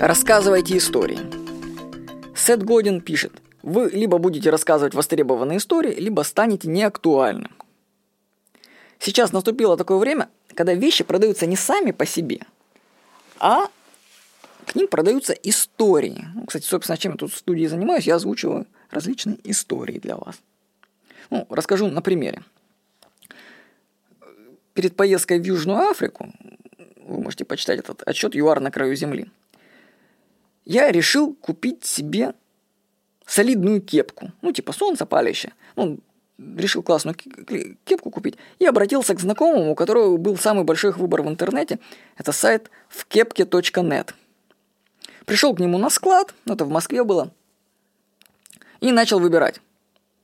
Рассказывайте истории. Сет Годин пишет, вы либо будете рассказывать востребованные истории, либо станете неактуальным. Сейчас наступило такое время, когда вещи продаются не сами по себе, а к ним продаются истории. Ну, кстати, собственно, чем я тут в студии занимаюсь, я озвучиваю различные истории для вас. Ну, расскажу на примере. Перед поездкой в Южную Африку, вы можете почитать этот отчет ЮАР на краю земли, я решил купить себе солидную кепку, ну, типа солнце палящее. Ну, решил классную кепку купить и обратился к знакомому, у которого был самый большой выбор в интернете. Это сайт вкепке.нет. Пришел к нему на склад, ну, это в Москве было, и начал выбирать.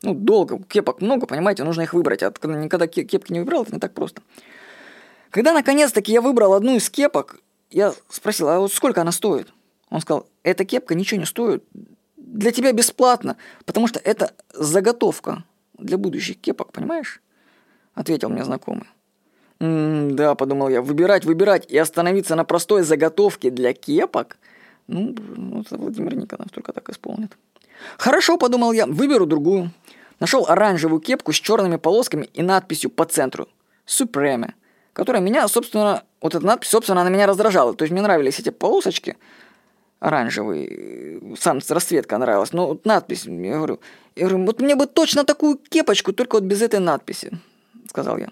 Ну, долго, кепок много, понимаете, нужно их выбрать. А никогда кепки не выбирал, это не так просто. Когда наконец-таки я выбрал одну из кепок, я спросил, а вот сколько она стоит? Он сказал, эта кепка ничего не стоит, для тебя бесплатно, потому что это заготовка для будущих кепок, понимаешь? Ответил мне знакомый. «М-м, да, подумал я, выбирать, выбирать и остановиться на простой заготовке для кепок? Ну, это Владимир Никонов только так исполнит. Хорошо, подумал я, выберу другую. Нашел оранжевую кепку с черными полосками и надписью по центру «Supreme», которая меня, собственно, вот эта надпись, собственно, она меня раздражала. То есть мне нравились эти полосочки – оранжевый, сам расцветка нравилась, но вот надпись, я говорю, я говорю, вот мне бы точно такую кепочку, только вот без этой надписи, сказал я.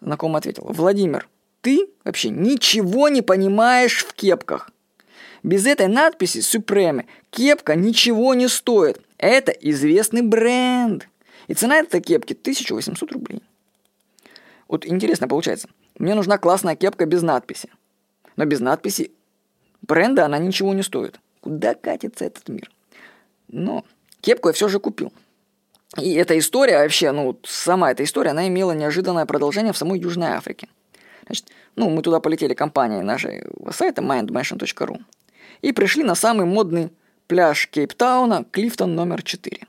Знакомый ответил, Владимир, ты вообще ничего не понимаешь в кепках. Без этой надписи Supreme кепка ничего не стоит. Это известный бренд. И цена этой кепки 1800 рублей. Вот интересно получается. Мне нужна классная кепка без надписи. Но без надписи бренда она ничего не стоит. Куда катится этот мир? Но кепку я все же купил. И эта история вообще, ну, сама эта история, она имела неожиданное продолжение в самой Южной Африке. Значит, ну, мы туда полетели компанией нашей сайта mindmansion.ru и пришли на самый модный пляж Кейптауна, Клифтон номер 4.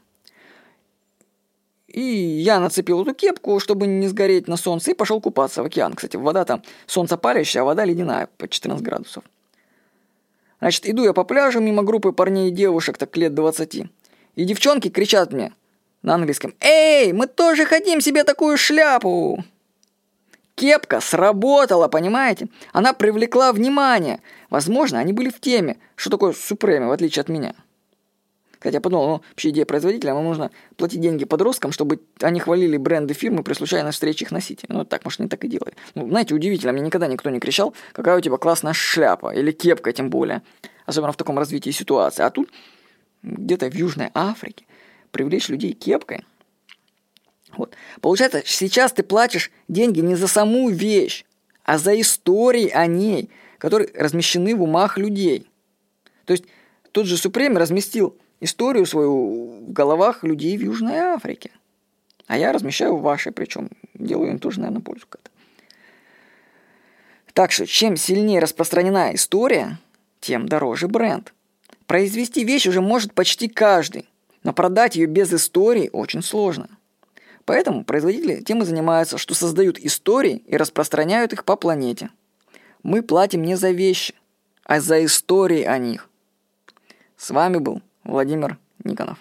И я нацепил эту кепку, чтобы не сгореть на солнце, и пошел купаться в океан. Кстати, вода там солнце палящая, а вода ледяная, по 14 градусов. Значит, иду я по пляжу мимо группы парней и девушек, так лет 20. И девчонки кричат мне на английском «Эй, мы тоже хотим себе такую шляпу!» Кепка сработала, понимаете? Она привлекла внимание. Возможно, они были в теме, что такое Супреме, в отличие от меня. Хотя подумал, ну, вообще идея производителя, нам нужно платить деньги подросткам, чтобы они хвалили бренды фирмы при случайной встрече их носителей. Ну, так, может, не так и делали. Ну, знаете, удивительно, мне никогда никто не кричал, какая у тебя классная шляпа, или кепка тем более. Особенно в таком развитии ситуации. А тут, где-то в Южной Африке, привлечь людей кепкой. Вот. Получается, сейчас ты платишь деньги не за саму вещь, а за истории о ней, которые размещены в умах людей. То есть тот же Супрем разместил историю свою в головах людей в Южной Африке. А я размещаю в вашей, причем делаю им тоже, наверное, пользу как-то. Так что, чем сильнее распространена история, тем дороже бренд. Произвести вещь уже может почти каждый, но продать ее без истории очень сложно. Поэтому производители тем и занимаются, что создают истории и распространяют их по планете. Мы платим не за вещи, а за истории о них. С вами был Владимир Никонов.